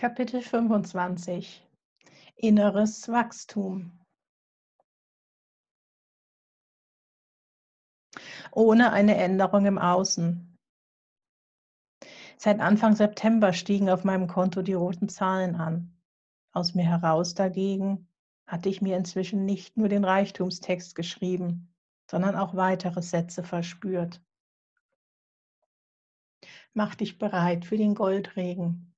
Kapitel 25 Inneres Wachstum Ohne eine Änderung im Außen. Seit Anfang September stiegen auf meinem Konto die roten Zahlen an. Aus mir heraus dagegen hatte ich mir inzwischen nicht nur den Reichtumstext geschrieben, sondern auch weitere Sätze verspürt. Mach dich bereit für den Goldregen.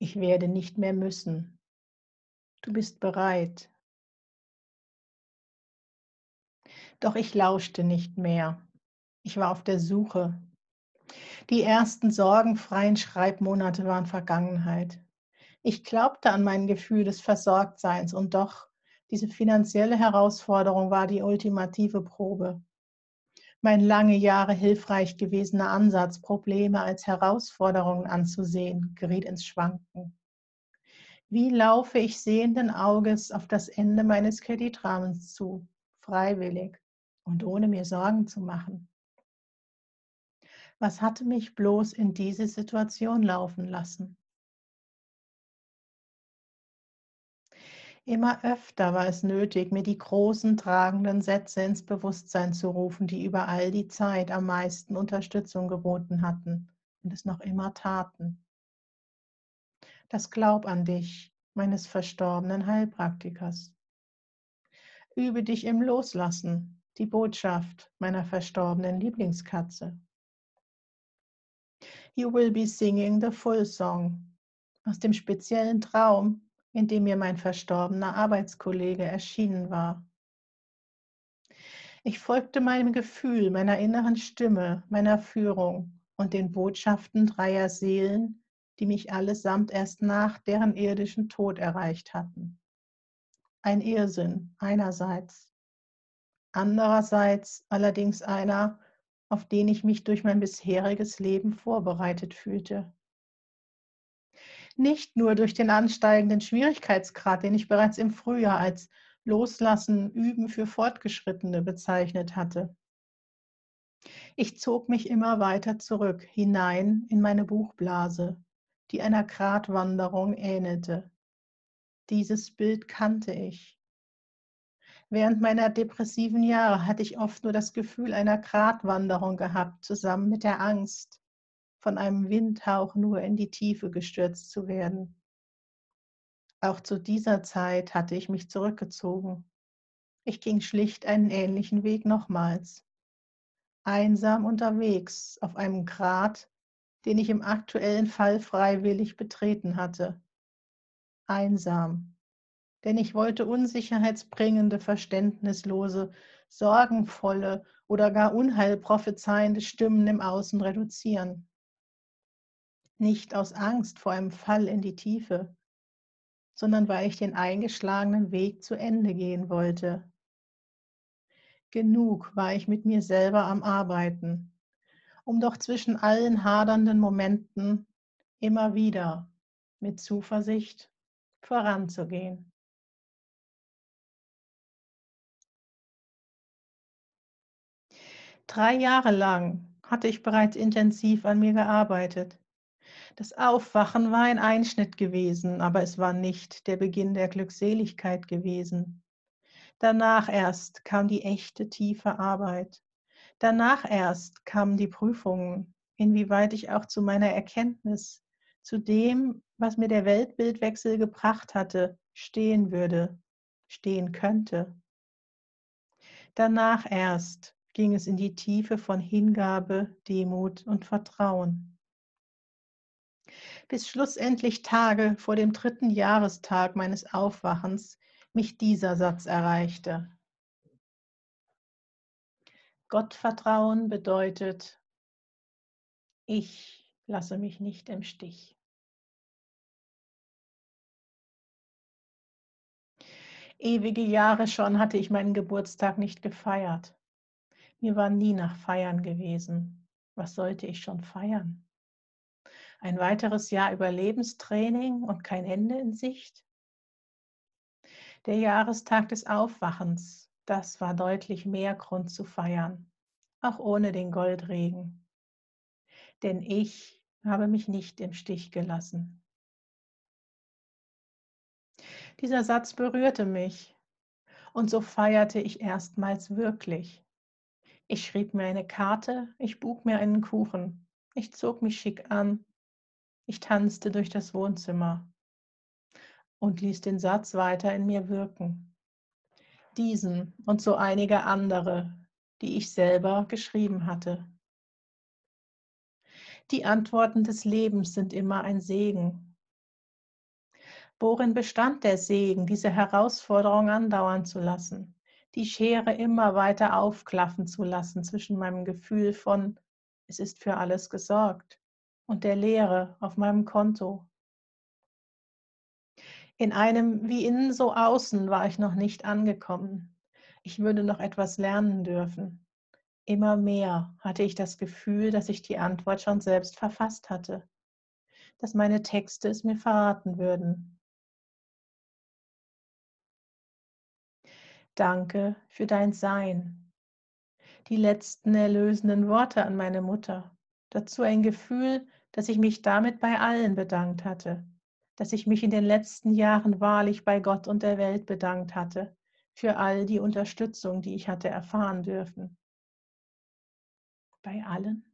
Ich werde nicht mehr müssen. Du bist bereit. Doch ich lauschte nicht mehr. Ich war auf der Suche. Die ersten sorgenfreien Schreibmonate waren Vergangenheit. Ich glaubte an mein Gefühl des Versorgtseins und doch, diese finanzielle Herausforderung war die ultimative Probe mein lange Jahre hilfreich gewesener Ansatz, Probleme als Herausforderungen anzusehen, geriet ins Schwanken. Wie laufe ich sehenden Auges auf das Ende meines Kreditrahmens zu, freiwillig und ohne mir Sorgen zu machen? Was hatte mich bloß in diese Situation laufen lassen? Immer öfter war es nötig, mir die großen tragenden Sätze ins Bewusstsein zu rufen, die über all die Zeit am meisten Unterstützung geboten hatten und es noch immer taten. Das Glaub an dich, meines verstorbenen Heilpraktikers. Übe dich im Loslassen, die Botschaft meiner verstorbenen Lieblingskatze. You will be singing the full song aus dem speziellen Traum, in dem mir mein verstorbener Arbeitskollege erschienen war. Ich folgte meinem Gefühl, meiner inneren Stimme, meiner Führung und den Botschaften dreier Seelen, die mich allesamt erst nach deren irdischen Tod erreicht hatten. Ein Irrsinn einerseits, andererseits allerdings einer, auf den ich mich durch mein bisheriges Leben vorbereitet fühlte nicht nur durch den ansteigenden Schwierigkeitsgrad, den ich bereits im Frühjahr als Loslassen, Üben für Fortgeschrittene bezeichnet hatte. Ich zog mich immer weiter zurück, hinein in meine Buchblase, die einer Gratwanderung ähnelte. Dieses Bild kannte ich. Während meiner depressiven Jahre hatte ich oft nur das Gefühl einer Gratwanderung gehabt, zusammen mit der Angst, von einem Windhauch nur in die Tiefe gestürzt zu werden. Auch zu dieser Zeit hatte ich mich zurückgezogen. Ich ging schlicht einen ähnlichen Weg nochmals. Einsam unterwegs auf einem Grat, den ich im aktuellen Fall freiwillig betreten hatte. Einsam, denn ich wollte unsicherheitsbringende, verständnislose, sorgenvolle oder gar unheilprophezeiende Stimmen im Außen reduzieren nicht aus Angst vor einem Fall in die Tiefe, sondern weil ich den eingeschlagenen Weg zu Ende gehen wollte. Genug war ich mit mir selber am Arbeiten, um doch zwischen allen hadernden Momenten immer wieder mit Zuversicht voranzugehen. Drei Jahre lang hatte ich bereits intensiv an mir gearbeitet. Das Aufwachen war ein Einschnitt gewesen, aber es war nicht der Beginn der Glückseligkeit gewesen. Danach erst kam die echte tiefe Arbeit. Danach erst kamen die Prüfungen, inwieweit ich auch zu meiner Erkenntnis, zu dem, was mir der Weltbildwechsel gebracht hatte, stehen würde, stehen könnte. Danach erst ging es in die Tiefe von Hingabe, Demut und Vertrauen bis schlussendlich Tage vor dem dritten Jahrestag meines Aufwachens mich dieser Satz erreichte. Gottvertrauen bedeutet, ich lasse mich nicht im Stich. Ewige Jahre schon hatte ich meinen Geburtstag nicht gefeiert. Mir war nie nach Feiern gewesen. Was sollte ich schon feiern? Ein weiteres Jahr Überlebenstraining und kein Ende in Sicht. Der Jahrestag des Aufwachens, das war deutlich mehr Grund zu feiern, auch ohne den Goldregen. Denn ich habe mich nicht im Stich gelassen. Dieser Satz berührte mich und so feierte ich erstmals wirklich. Ich schrieb mir eine Karte, ich buk mir einen Kuchen, ich zog mich schick an, ich tanzte durch das Wohnzimmer und ließ den Satz weiter in mir wirken. Diesen und so einige andere, die ich selber geschrieben hatte. Die Antworten des Lebens sind immer ein Segen. Worin bestand der Segen, diese Herausforderung andauern zu lassen, die Schere immer weiter aufklaffen zu lassen zwischen meinem Gefühl von, es ist für alles gesorgt, und der Leere auf meinem Konto. In einem wie innen so außen war ich noch nicht angekommen. Ich würde noch etwas lernen dürfen. Immer mehr hatte ich das Gefühl, dass ich die Antwort schon selbst verfasst hatte, dass meine Texte es mir verraten würden. Danke für dein Sein. Die letzten erlösenden Worte an meine Mutter. Dazu ein Gefühl, dass ich mich damit bei allen bedankt hatte, dass ich mich in den letzten Jahren wahrlich bei Gott und der Welt bedankt hatte für all die Unterstützung, die ich hatte erfahren dürfen. Bei allen?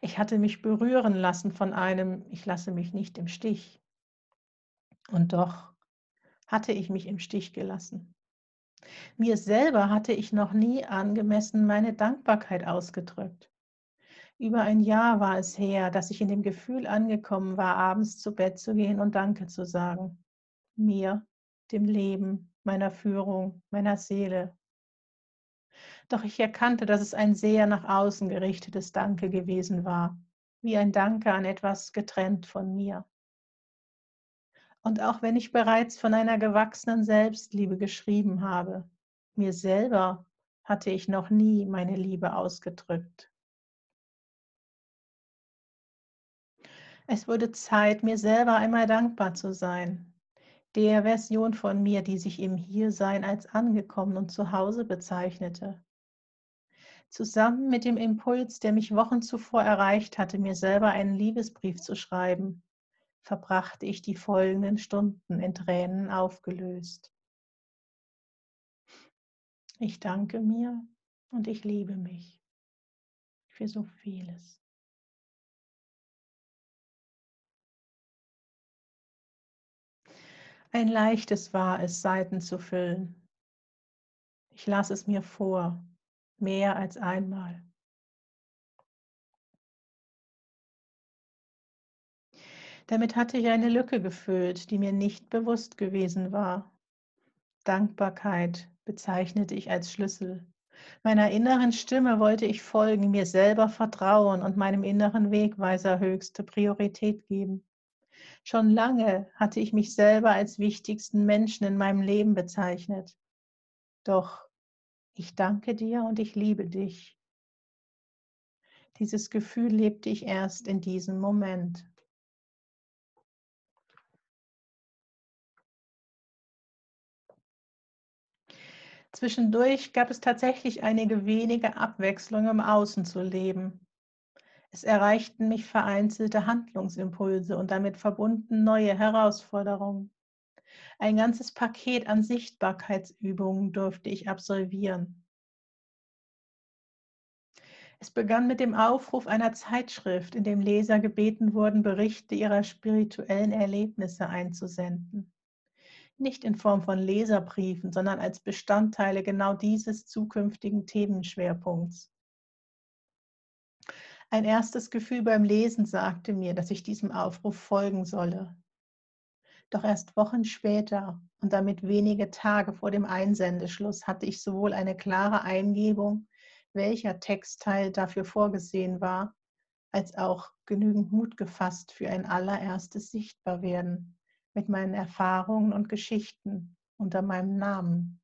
Ich hatte mich berühren lassen von einem, ich lasse mich nicht im Stich. Und doch hatte ich mich im Stich gelassen. Mir selber hatte ich noch nie angemessen meine Dankbarkeit ausgedrückt. Über ein Jahr war es her, dass ich in dem Gefühl angekommen war, abends zu Bett zu gehen und Danke zu sagen. Mir, dem Leben, meiner Führung, meiner Seele. Doch ich erkannte, dass es ein sehr nach außen gerichtetes Danke gewesen war, wie ein Danke an etwas getrennt von mir. Und auch wenn ich bereits von einer gewachsenen Selbstliebe geschrieben habe, mir selber hatte ich noch nie meine Liebe ausgedrückt. Es wurde Zeit, mir selber einmal dankbar zu sein. Der Version von mir, die sich im Hiersein als angekommen und zu Hause bezeichnete. Zusammen mit dem Impuls, der mich Wochen zuvor erreicht hatte, mir selber einen Liebesbrief zu schreiben, verbrachte ich die folgenden Stunden in Tränen aufgelöst. Ich danke mir und ich liebe mich für so vieles. Ein leichtes war es, Seiten zu füllen. Ich las es mir vor, mehr als einmal. Damit hatte ich eine Lücke gefüllt, die mir nicht bewusst gewesen war. Dankbarkeit bezeichnete ich als Schlüssel. Meiner inneren Stimme wollte ich folgen, mir selber vertrauen und meinem inneren Wegweiser höchste Priorität geben. Schon lange hatte ich mich selber als wichtigsten Menschen in meinem Leben bezeichnet. Doch ich danke dir und ich liebe dich. Dieses Gefühl lebte ich erst in diesem Moment. Zwischendurch gab es tatsächlich einige wenige Abwechslungen im Außen zu leben. Es erreichten mich vereinzelte Handlungsimpulse und damit verbunden neue Herausforderungen. Ein ganzes Paket an Sichtbarkeitsübungen durfte ich absolvieren. Es begann mit dem Aufruf einer Zeitschrift, in dem Leser gebeten wurden, Berichte ihrer spirituellen Erlebnisse einzusenden. Nicht in Form von Leserbriefen, sondern als Bestandteile genau dieses zukünftigen Themenschwerpunkts. Ein erstes Gefühl beim Lesen sagte mir, dass ich diesem Aufruf folgen solle. Doch erst Wochen später und damit wenige Tage vor dem Einsendeschluss hatte ich sowohl eine klare Eingebung, welcher Textteil dafür vorgesehen war, als auch genügend Mut gefasst für ein allererstes Sichtbarwerden mit meinen Erfahrungen und Geschichten unter meinem Namen.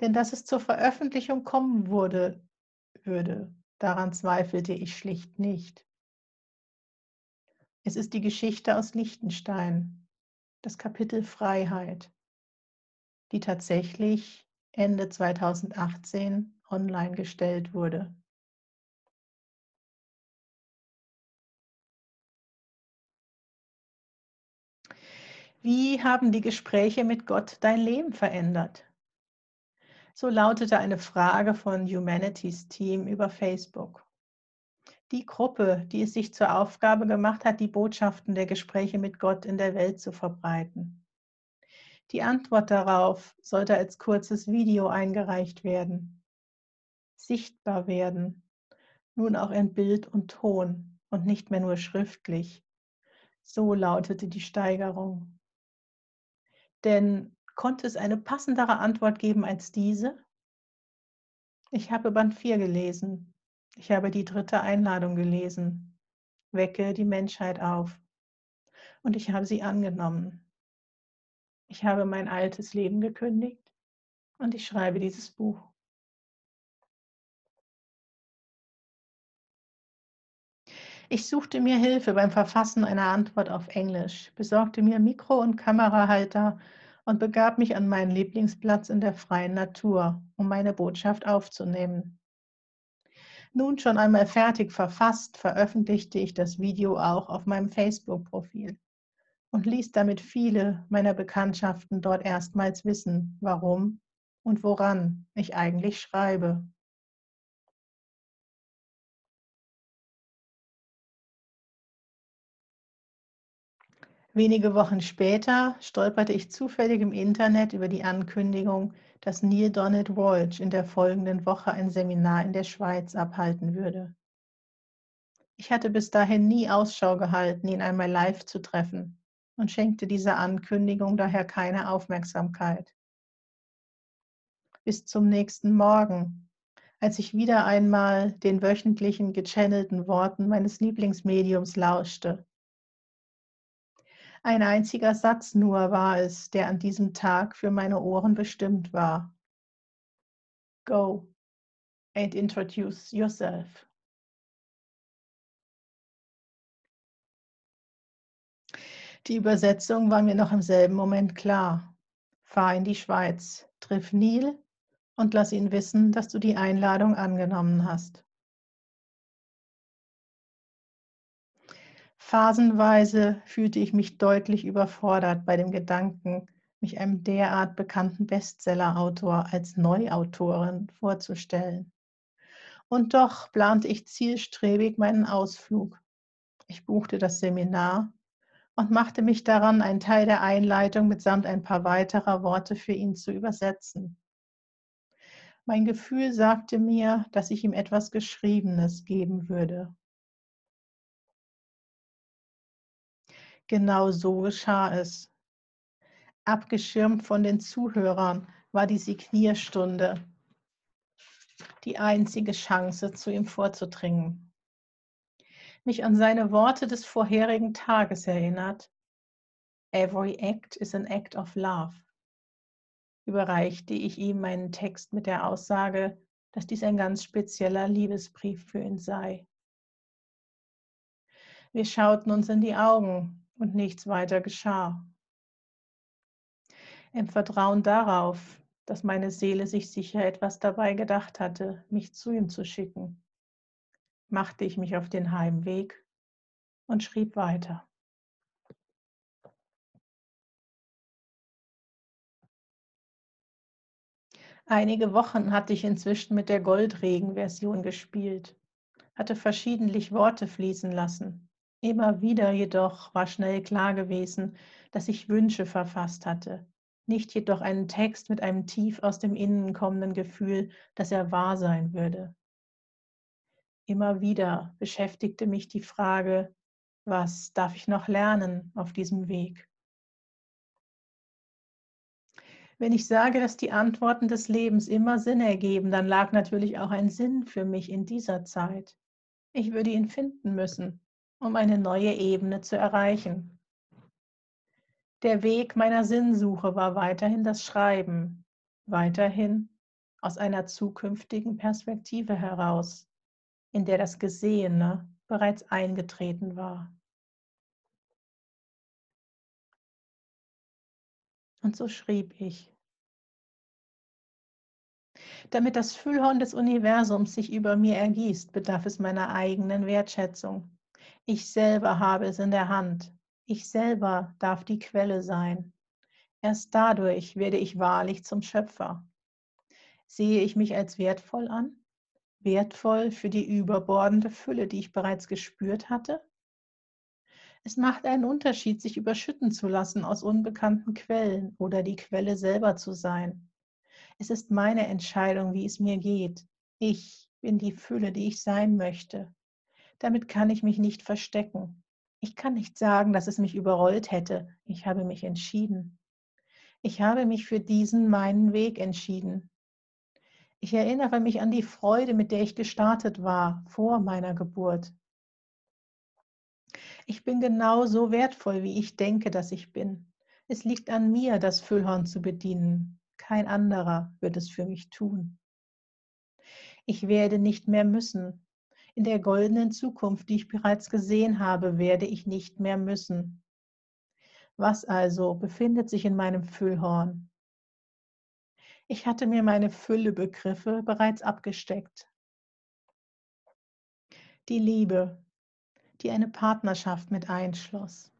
Denn dass es zur Veröffentlichung kommen wurde, würde, Daran zweifelte ich schlicht nicht. Es ist die Geschichte aus Liechtenstein, das Kapitel Freiheit, die tatsächlich Ende 2018 online gestellt wurde. Wie haben die Gespräche mit Gott dein Leben verändert? So lautete eine Frage von Humanities Team über Facebook. Die Gruppe, die es sich zur Aufgabe gemacht hat, die Botschaften der Gespräche mit Gott in der Welt zu verbreiten. Die Antwort darauf sollte als kurzes Video eingereicht werden. Sichtbar werden, nun auch in Bild und Ton und nicht mehr nur schriftlich. So lautete die Steigerung. Denn konnte es eine passendere Antwort geben als diese? Ich habe Band 4 gelesen. Ich habe die dritte Einladung gelesen. Wecke die Menschheit auf. Und ich habe sie angenommen. Ich habe mein altes Leben gekündigt und ich schreibe dieses Buch. Ich suchte mir Hilfe beim Verfassen einer Antwort auf Englisch, besorgte mir Mikro- und Kamerahalter und begab mich an meinen Lieblingsplatz in der freien Natur, um meine Botschaft aufzunehmen. Nun schon einmal fertig verfasst, veröffentlichte ich das Video auch auf meinem Facebook-Profil und ließ damit viele meiner Bekanntschaften dort erstmals wissen, warum und woran ich eigentlich schreibe. Wenige Wochen später stolperte ich zufällig im Internet über die Ankündigung, dass Neil Donald Walsh in der folgenden Woche ein Seminar in der Schweiz abhalten würde. Ich hatte bis dahin nie Ausschau gehalten, ihn einmal live zu treffen und schenkte dieser Ankündigung daher keine Aufmerksamkeit. Bis zum nächsten Morgen, als ich wieder einmal den wöchentlichen gechannelten Worten meines Lieblingsmediums lauschte ein einziger Satz nur war es, der an diesem Tag für meine Ohren bestimmt war. Go and introduce yourself. Die Übersetzung war mir noch im selben Moment klar. Fahr in die Schweiz, triff Neil und lass ihn wissen, dass du die Einladung angenommen hast. Phasenweise fühlte ich mich deutlich überfordert bei dem Gedanken, mich einem derart bekannten Bestsellerautor als Neuautorin vorzustellen. Und doch plante ich zielstrebig meinen Ausflug. Ich buchte das Seminar und machte mich daran, einen Teil der Einleitung mitsamt ein paar weiterer Worte für ihn zu übersetzen. Mein Gefühl sagte mir, dass ich ihm etwas Geschriebenes geben würde. Genau so geschah es. Abgeschirmt von den Zuhörern war die Signierstunde die einzige Chance, zu ihm vorzudringen. Mich an seine Worte des vorherigen Tages erinnert. Every act is an act of love. Überreichte ich ihm meinen Text mit der Aussage, dass dies ein ganz spezieller Liebesbrief für ihn sei. Wir schauten uns in die Augen und nichts weiter geschah. Im Vertrauen darauf, dass meine Seele sich sicher etwas dabei gedacht hatte, mich zu ihm zu schicken, machte ich mich auf den Heimweg und schrieb weiter. Einige Wochen hatte ich inzwischen mit der Goldregen-Version gespielt, hatte verschiedentlich Worte fließen lassen, Immer wieder jedoch war schnell klar gewesen, dass ich Wünsche verfasst hatte, nicht jedoch einen Text mit einem tief aus dem Innen kommenden Gefühl, dass er wahr sein würde. Immer wieder beschäftigte mich die Frage, was darf ich noch lernen auf diesem Weg? Wenn ich sage, dass die Antworten des Lebens immer Sinn ergeben, dann lag natürlich auch ein Sinn für mich in dieser Zeit. Ich würde ihn finden müssen um eine neue Ebene zu erreichen. Der Weg meiner Sinnsuche war weiterhin das Schreiben, weiterhin aus einer zukünftigen Perspektive heraus, in der das Gesehene bereits eingetreten war. Und so schrieb ich. Damit das Füllhorn des Universums sich über mir ergießt, bedarf es meiner eigenen Wertschätzung. Ich selber habe es in der Hand. Ich selber darf die Quelle sein. Erst dadurch werde ich wahrlich zum Schöpfer. Sehe ich mich als wertvoll an? Wertvoll für die überbordende Fülle, die ich bereits gespürt hatte? Es macht einen Unterschied, sich überschütten zu lassen aus unbekannten Quellen oder die Quelle selber zu sein. Es ist meine Entscheidung, wie es mir geht. Ich bin die Fülle, die ich sein möchte. Damit kann ich mich nicht verstecken. Ich kann nicht sagen, dass es mich überrollt hätte. Ich habe mich entschieden. Ich habe mich für diesen meinen Weg entschieden. Ich erinnere mich an die Freude, mit der ich gestartet war vor meiner Geburt. Ich bin genau so wertvoll, wie ich denke, dass ich bin. Es liegt an mir, das Füllhorn zu bedienen. Kein anderer wird es für mich tun. Ich werde nicht mehr müssen. In der goldenen Zukunft, die ich bereits gesehen habe, werde ich nicht mehr müssen. Was also befindet sich in meinem Füllhorn? Ich hatte mir meine Füllebegriffe bereits abgesteckt. Die Liebe, die eine Partnerschaft mit einschloss.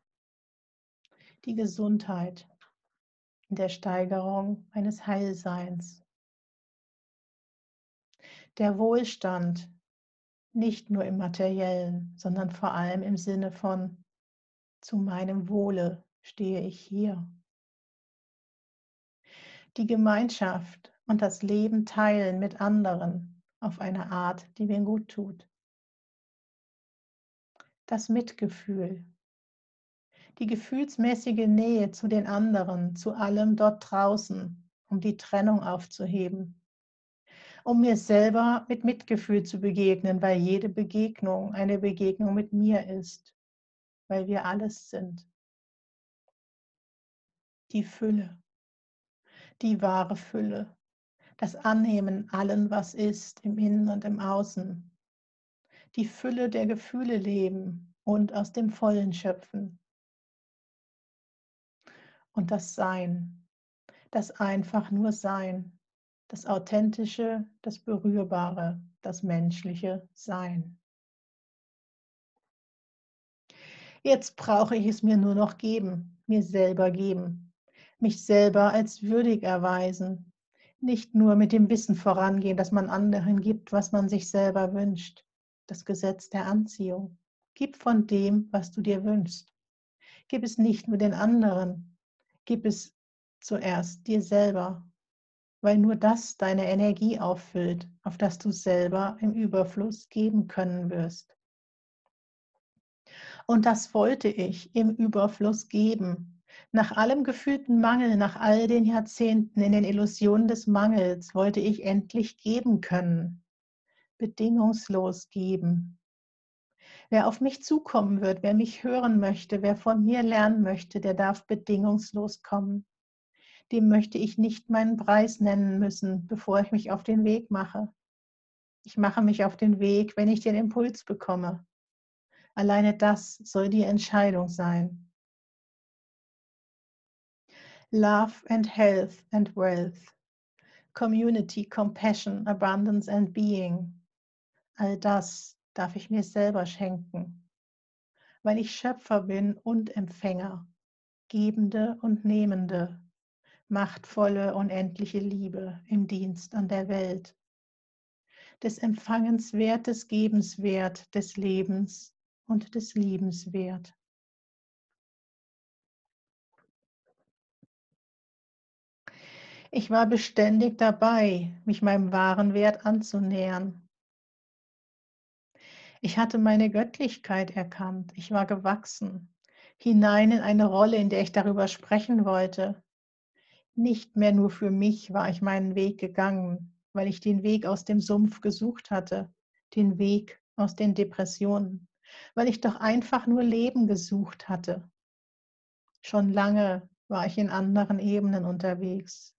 Die Gesundheit in der Steigerung meines Heilseins. Der Wohlstand, nicht nur im materiellen, sondern vor allem im Sinne von zu meinem Wohle stehe ich hier. Die Gemeinschaft und das Leben teilen mit anderen auf eine Art, die mir gut tut. Das Mitgefühl, die gefühlsmäßige Nähe zu den anderen, zu allem dort draußen, um die Trennung aufzuheben, um mir selber mit Mitgefühl zu begegnen, weil jede Begegnung eine Begegnung mit mir ist, weil wir alles sind. Die Fülle, die wahre Fülle, das Annehmen allen, was ist, im Innen und im Außen, die Fülle der Gefühle leben und aus dem Vollen schöpfen. Und das Sein, das einfach nur Sein, das authentische, das berührbare, das menschliche Sein. Jetzt brauche ich es mir nur noch geben, mir selber geben, mich selber als würdig erweisen, nicht nur mit dem Wissen vorangehen, dass man anderen gibt, was man sich selber wünscht, das Gesetz der Anziehung. Gib von dem, was du dir wünschst. Gib es nicht nur den anderen, gib es zuerst dir selber, weil nur das deine Energie auffüllt, auf das du selber im Überfluss geben können wirst. Und das wollte ich im Überfluss geben. Nach allem gefühlten Mangel, nach all den Jahrzehnten in den Illusionen des Mangels wollte ich endlich geben können bedingungslos geben. Wer auf mich zukommen wird, wer mich hören möchte, wer von mir lernen möchte, der darf bedingungslos kommen. Dem möchte ich nicht meinen Preis nennen müssen, bevor ich mich auf den Weg mache. Ich mache mich auf den Weg, wenn ich den Impuls bekomme. Alleine das soll die Entscheidung sein. Love and health and wealth. Community, compassion, abundance and being All das darf ich mir selber schenken, weil ich Schöpfer bin und Empfänger, Gebende und Nehmende, machtvolle, unendliche Liebe im Dienst an der Welt, des Empfangens wert, des Gebens wert, des Lebens und des Liebens wert. Ich war beständig dabei, mich meinem wahren Wert anzunähern ich hatte meine Göttlichkeit erkannt. Ich war gewachsen, hinein in eine Rolle, in der ich darüber sprechen wollte. Nicht mehr nur für mich war ich meinen Weg gegangen, weil ich den Weg aus dem Sumpf gesucht hatte, den Weg aus den Depressionen, weil ich doch einfach nur Leben gesucht hatte. Schon lange war ich in anderen Ebenen unterwegs.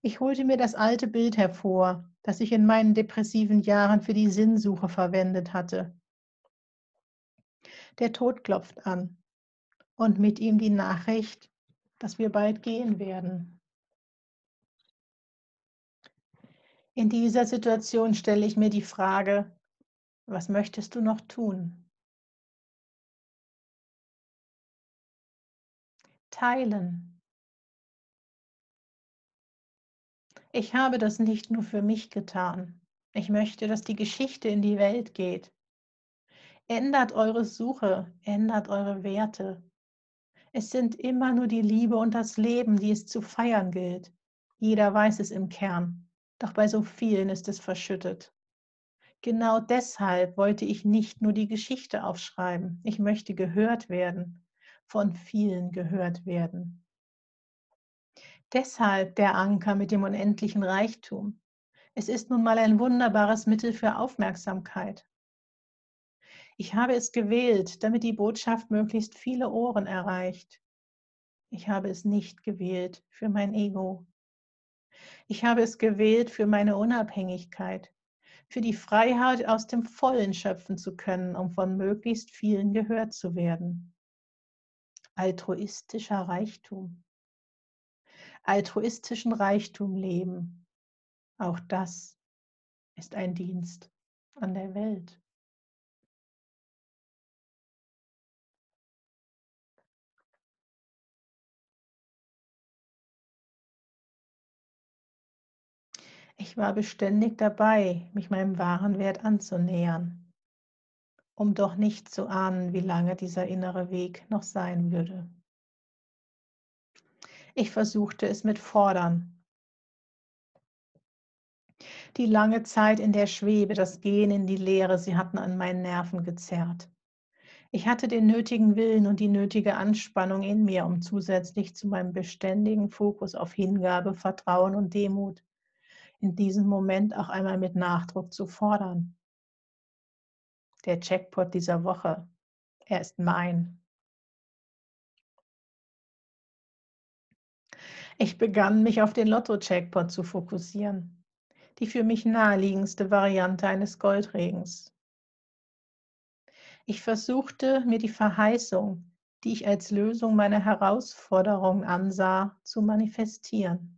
Ich holte mir das alte Bild hervor, das ich in meinen depressiven Jahren für die Sinnsuche verwendet hatte. Der Tod klopft an und mit ihm die Nachricht, dass wir bald gehen werden. In dieser Situation stelle ich mir die Frage, was möchtest du noch tun? Teilen. Ich habe das nicht nur für mich getan. Ich möchte, dass die Geschichte in die Welt geht. Ändert eure Suche, ändert eure Werte, es sind immer nur die Liebe und das Leben, die es zu feiern gilt. Jeder weiß es im Kern, doch bei so vielen ist es verschüttet. Genau deshalb wollte ich nicht nur die Geschichte aufschreiben. Ich möchte gehört werden, von vielen gehört werden. Deshalb der Anker mit dem unendlichen Reichtum. Es ist nun mal ein wunderbares Mittel für Aufmerksamkeit. Ich habe es gewählt, damit die Botschaft möglichst viele Ohren erreicht. Ich habe es nicht gewählt für mein Ego. Ich habe es gewählt für meine Unabhängigkeit, für die Freiheit, aus dem Vollen schöpfen zu können, um von möglichst vielen gehört zu werden. Altruistischer Reichtum. Altruistischen Reichtum leben. Auch das ist ein Dienst an der Welt. Ich war beständig dabei, mich meinem wahren Wert anzunähern, um doch nicht zu ahnen, wie lange dieser innere Weg noch sein würde. Ich versuchte es mit Fordern. Die lange Zeit in der Schwebe, das Gehen in die Leere, sie hatten an meinen Nerven gezerrt. Ich hatte den nötigen Willen und die nötige Anspannung in mir, um zusätzlich zu meinem beständigen Fokus auf Hingabe, Vertrauen und Demut in diesem Moment auch einmal mit Nachdruck zu fordern. Der Jackpot dieser Woche, er ist mein. Ich begann mich auf den Lotto-Jackpot zu fokussieren, die für mich naheliegendste Variante eines Goldregens. Ich versuchte, mir die Verheißung, die ich als Lösung meiner Herausforderung ansah, zu manifestieren.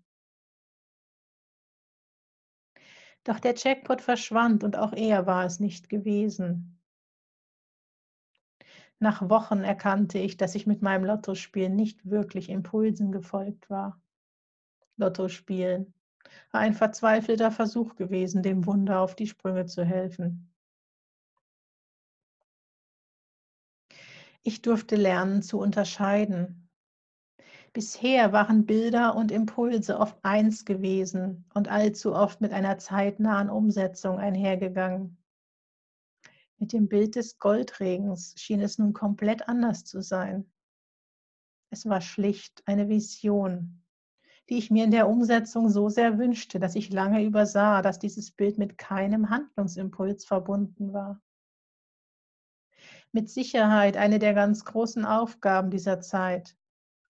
Doch der Jackpot verschwand und auch er war es nicht gewesen. Nach Wochen erkannte ich, dass ich mit meinem Lottospiel nicht wirklich Impulsen gefolgt war. Lottospielen war ein verzweifelter Versuch gewesen, dem Wunder auf die Sprünge zu helfen. Ich durfte lernen zu unterscheiden, Bisher waren Bilder und Impulse oft eins gewesen und allzu oft mit einer zeitnahen Umsetzung einhergegangen. Mit dem Bild des Goldregens schien es nun komplett anders zu sein. Es war schlicht eine Vision, die ich mir in der Umsetzung so sehr wünschte, dass ich lange übersah, dass dieses Bild mit keinem Handlungsimpuls verbunden war. Mit Sicherheit eine der ganz großen Aufgaben dieser Zeit,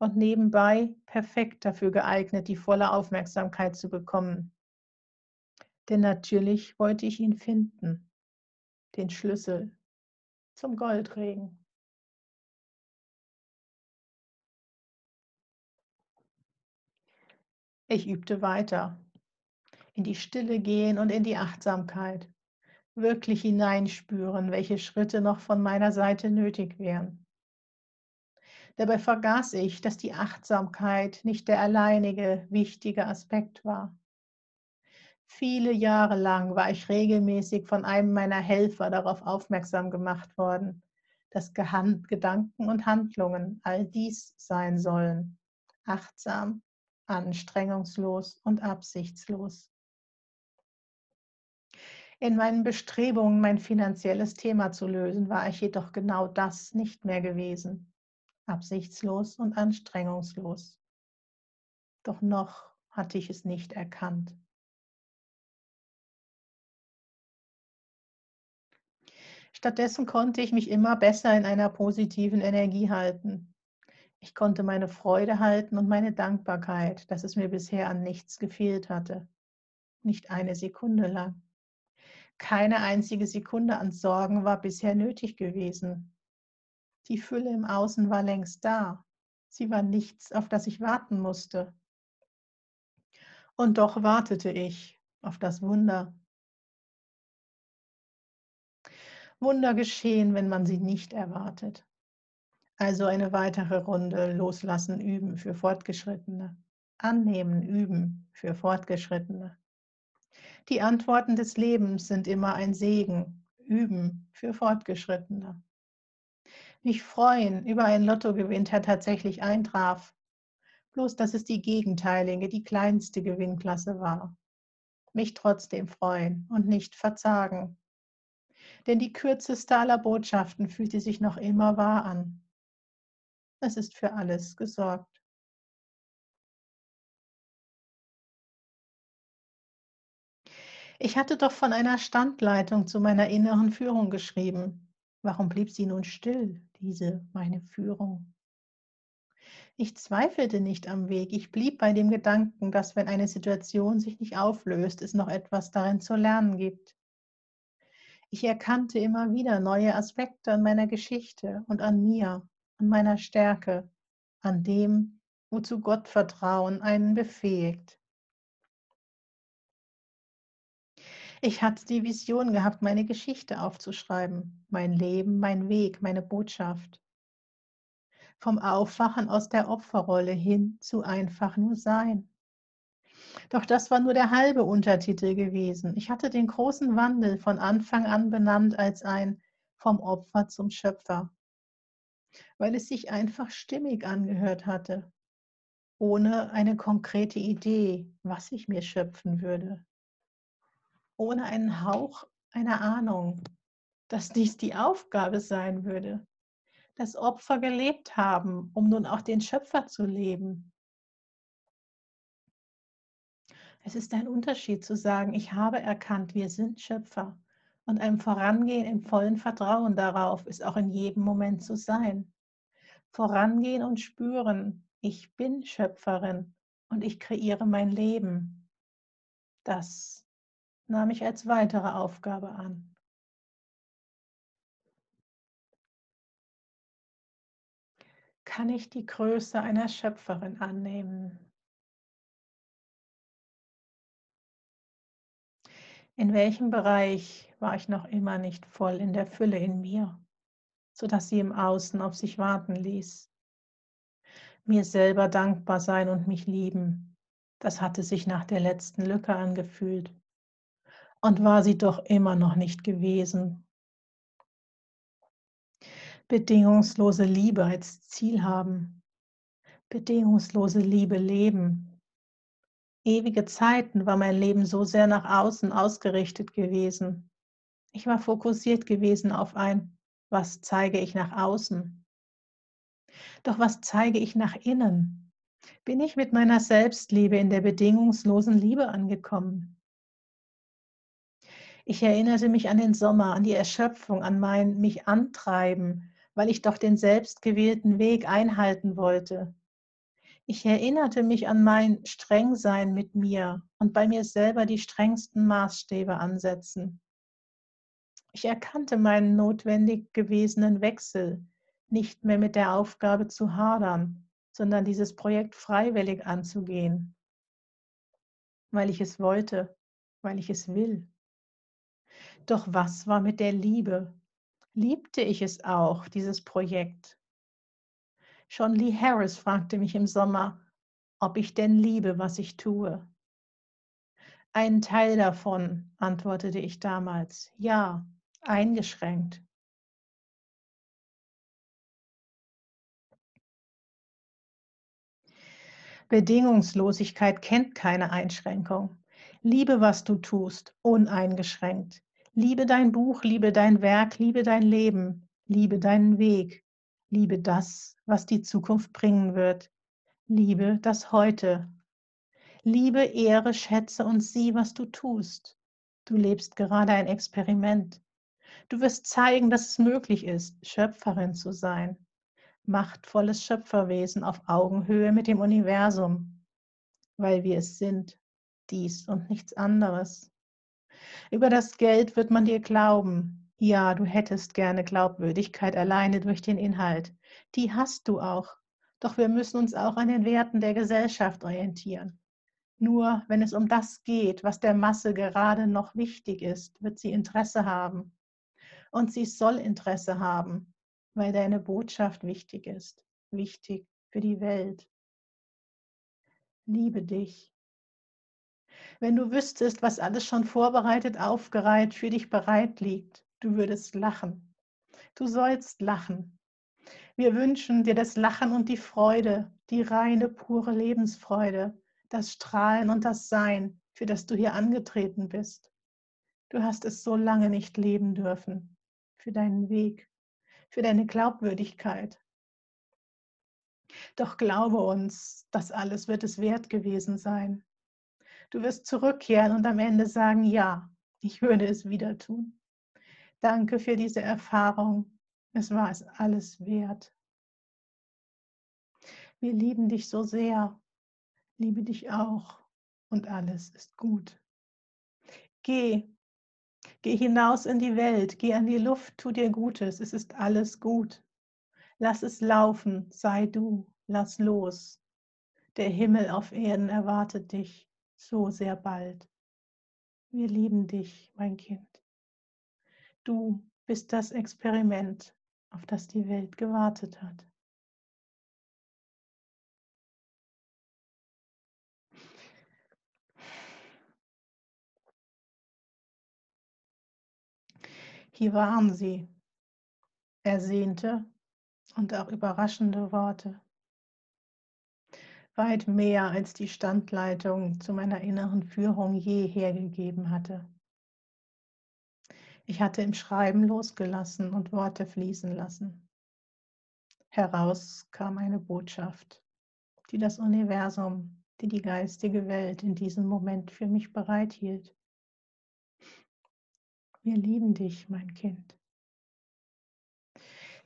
und nebenbei perfekt dafür geeignet, die volle Aufmerksamkeit zu bekommen. Denn natürlich wollte ich ihn finden, den Schlüssel zum Goldregen. Ich übte weiter, in die Stille gehen und in die Achtsamkeit, wirklich hineinspüren, welche Schritte noch von meiner Seite nötig wären. Dabei vergaß ich, dass die Achtsamkeit nicht der alleinige wichtige Aspekt war. Viele Jahre lang war ich regelmäßig von einem meiner Helfer darauf aufmerksam gemacht worden, dass Gedanken und Handlungen all dies sein sollen. Achtsam, anstrengungslos und absichtslos. In meinen Bestrebungen, mein finanzielles Thema zu lösen, war ich jedoch genau das nicht mehr gewesen absichtslos und anstrengungslos. Doch noch hatte ich es nicht erkannt. Stattdessen konnte ich mich immer besser in einer positiven Energie halten. Ich konnte meine Freude halten und meine Dankbarkeit, dass es mir bisher an nichts gefehlt hatte. Nicht eine Sekunde lang. Keine einzige Sekunde an Sorgen war bisher nötig gewesen. Die Fülle im Außen war längst da. Sie war nichts, auf das ich warten musste. Und doch wartete ich auf das Wunder. Wunder geschehen, wenn man sie nicht erwartet. Also eine weitere Runde Loslassen üben für Fortgeschrittene. Annehmen üben für Fortgeschrittene. Die Antworten des Lebens sind immer ein Segen. Üben für Fortgeschrittene. Mich freuen über einen Lottogewinn, der tatsächlich eintraf. Bloß, dass es die gegenteilige, die kleinste Gewinnklasse war. Mich trotzdem freuen und nicht verzagen. Denn die kürzeste aller Botschaften fühlte sich noch immer wahr an. Es ist für alles gesorgt. Ich hatte doch von einer Standleitung zu meiner inneren Führung geschrieben. Warum blieb sie nun still, diese meine Führung? Ich zweifelte nicht am Weg. Ich blieb bei dem Gedanken, dass wenn eine Situation sich nicht auflöst, es noch etwas darin zu lernen gibt. Ich erkannte immer wieder neue Aspekte an meiner Geschichte und an mir, an meiner Stärke, an dem, wozu Gottvertrauen einen befähigt. Ich hatte die Vision gehabt, meine Geschichte aufzuschreiben, mein Leben, mein Weg, meine Botschaft. Vom Aufwachen aus der Opferrolle hin zu einfach nur sein. Doch das war nur der halbe Untertitel gewesen. Ich hatte den großen Wandel von Anfang an benannt als ein vom Opfer zum Schöpfer, weil es sich einfach stimmig angehört hatte, ohne eine konkrete Idee, was ich mir schöpfen würde ohne einen Hauch einer Ahnung, dass dies die Aufgabe sein würde, das Opfer gelebt haben, um nun auch den Schöpfer zu leben. Es ist ein Unterschied zu sagen, ich habe erkannt, wir sind Schöpfer und einem Vorangehen im vollen Vertrauen darauf ist auch in jedem Moment zu sein. Vorangehen und spüren, ich bin Schöpferin und ich kreiere mein Leben. Das nahm ich als weitere Aufgabe an. Kann ich die Größe einer Schöpferin annehmen? In welchem Bereich war ich noch immer nicht voll in der Fülle in mir, sodass sie im Außen auf sich warten ließ? Mir selber dankbar sein und mich lieben, das hatte sich nach der letzten Lücke angefühlt und war sie doch immer noch nicht gewesen. Bedingungslose Liebe als Ziel haben, bedingungslose Liebe leben. Ewige Zeiten war mein Leben so sehr nach außen ausgerichtet gewesen. Ich war fokussiert gewesen auf ein, was zeige ich nach außen. Doch was zeige ich nach innen? Bin ich mit meiner Selbstliebe in der bedingungslosen Liebe angekommen? Ich erinnerte mich an den Sommer, an die Erschöpfung, an mein mich antreiben, weil ich doch den selbstgewählten Weg einhalten wollte. Ich erinnerte mich an mein Strengsein mit mir und bei mir selber die strengsten Maßstäbe ansetzen. Ich erkannte meinen notwendig gewesenen Wechsel, nicht mehr mit der Aufgabe zu hadern, sondern dieses Projekt freiwillig anzugehen, weil ich es wollte, weil ich es will. Doch was war mit der Liebe? Liebte ich es auch, dieses Projekt? Schon Lee Harris fragte mich im Sommer, ob ich denn liebe, was ich tue. Ein Teil davon, antwortete ich damals, ja, eingeschränkt. Bedingungslosigkeit kennt keine Einschränkung. Liebe, was du tust, uneingeschränkt. Liebe dein Buch, liebe dein Werk, liebe dein Leben, liebe deinen Weg, liebe das, was die Zukunft bringen wird. Liebe das Heute. Liebe, ehre, schätze und sieh, was du tust. Du lebst gerade ein Experiment. Du wirst zeigen, dass es möglich ist, Schöpferin zu sein. Machtvolles Schöpferwesen auf Augenhöhe mit dem Universum, weil wir es sind dies und nichts anderes. Über das Geld wird man dir glauben. Ja, du hättest gerne Glaubwürdigkeit alleine durch den Inhalt. Die hast du auch. Doch wir müssen uns auch an den Werten der Gesellschaft orientieren. Nur wenn es um das geht, was der Masse gerade noch wichtig ist, wird sie Interesse haben. Und sie soll Interesse haben, weil deine Botschaft wichtig ist, wichtig für die Welt. Liebe dich. Wenn du wüsstest, was alles schon vorbereitet, aufgereiht für dich bereit liegt, du würdest lachen. Du sollst lachen. Wir wünschen dir das Lachen und die Freude, die reine, pure Lebensfreude, das Strahlen und das Sein, für das du hier angetreten bist. Du hast es so lange nicht leben dürfen, für deinen Weg, für deine Glaubwürdigkeit. Doch glaube uns, das alles wird es wert gewesen sein. Du wirst zurückkehren und am Ende sagen, ja, ich würde es wieder tun. Danke für diese Erfahrung. Es war es alles wert. Wir lieben dich so sehr, liebe dich auch und alles ist gut. Geh, geh hinaus in die Welt, geh an die Luft, tu dir Gutes, es ist alles gut. Lass es laufen, sei du, lass los. Der Himmel auf Erden erwartet dich so sehr bald. Wir lieben dich, mein Kind. Du bist das Experiment, auf das die Welt gewartet hat. Hier waren sie, ersehnte und auch überraschende Worte. Weit mehr als die Standleitung zu meiner inneren Führung je hergegeben hatte. Ich hatte im Schreiben losgelassen und Worte fließen lassen. Heraus kam eine Botschaft, die das Universum, die die geistige Welt in diesem Moment für mich bereithielt. Wir lieben dich, mein Kind.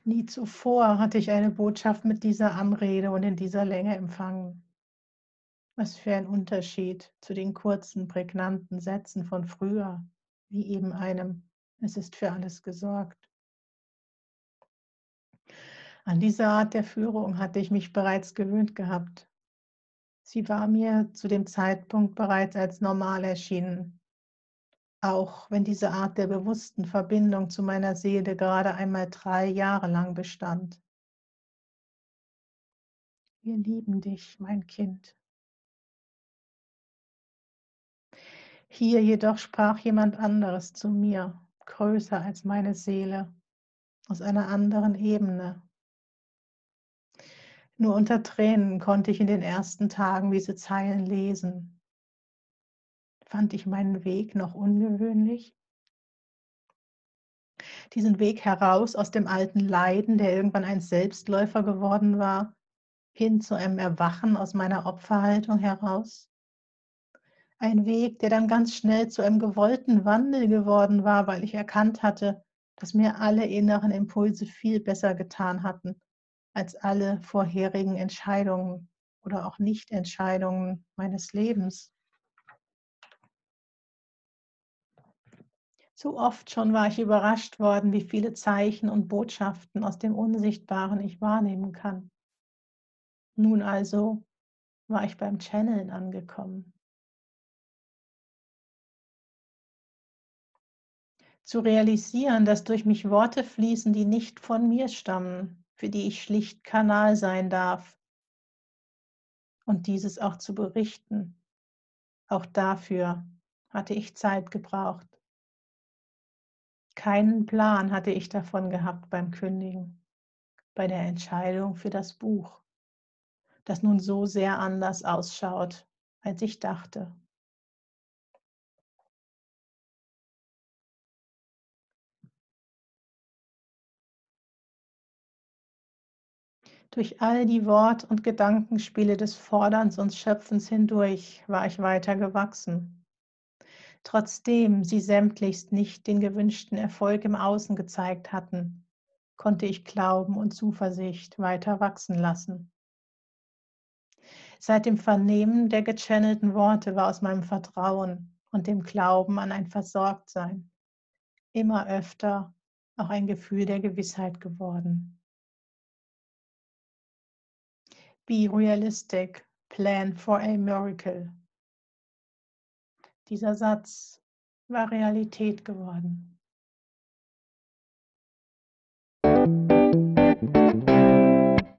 Nie zuvor hatte ich eine Botschaft mit dieser Anrede und in dieser Länge empfangen. Was für ein Unterschied zu den kurzen, prägnanten Sätzen von früher, wie eben einem, es ist für alles gesorgt. An diese Art der Führung hatte ich mich bereits gewöhnt gehabt. Sie war mir zu dem Zeitpunkt bereits als normal erschienen, auch wenn diese Art der bewussten Verbindung zu meiner Seele gerade einmal drei Jahre lang bestand. Wir lieben dich, mein Kind. Hier jedoch sprach jemand anderes zu mir, größer als meine Seele, aus einer anderen Ebene. Nur unter Tränen konnte ich in den ersten Tagen diese Zeilen lesen fand ich meinen Weg noch ungewöhnlich. Diesen Weg heraus aus dem alten Leiden, der irgendwann ein Selbstläufer geworden war, hin zu einem Erwachen aus meiner Opferhaltung heraus. Ein Weg, der dann ganz schnell zu einem gewollten Wandel geworden war, weil ich erkannt hatte, dass mir alle inneren Impulse viel besser getan hatten als alle vorherigen Entscheidungen oder auch Nichtentscheidungen meines Lebens. So oft schon war ich überrascht worden, wie viele Zeichen und Botschaften aus dem Unsichtbaren ich wahrnehmen kann. Nun also war ich beim Channeln angekommen. Zu realisieren, dass durch mich Worte fließen, die nicht von mir stammen, für die ich schlicht Kanal sein darf. Und dieses auch zu berichten. Auch dafür hatte ich Zeit gebraucht. Keinen Plan hatte ich davon gehabt beim Kündigen, bei der Entscheidung für das Buch, das nun so sehr anders ausschaut, als ich dachte. Durch all die Wort- und Gedankenspiele des Forderns und Schöpfens hindurch war ich weiter gewachsen Trotzdem sie sämtlichst nicht den gewünschten Erfolg im Außen gezeigt hatten, konnte ich Glauben und Zuversicht weiter wachsen lassen. Seit dem Vernehmen der gechannelten Worte war aus meinem Vertrauen und dem Glauben an ein Versorgtsein immer öfter auch ein Gefühl der Gewissheit geworden. Be realistic, plan for a miracle. Dieser Satz war Realität geworden.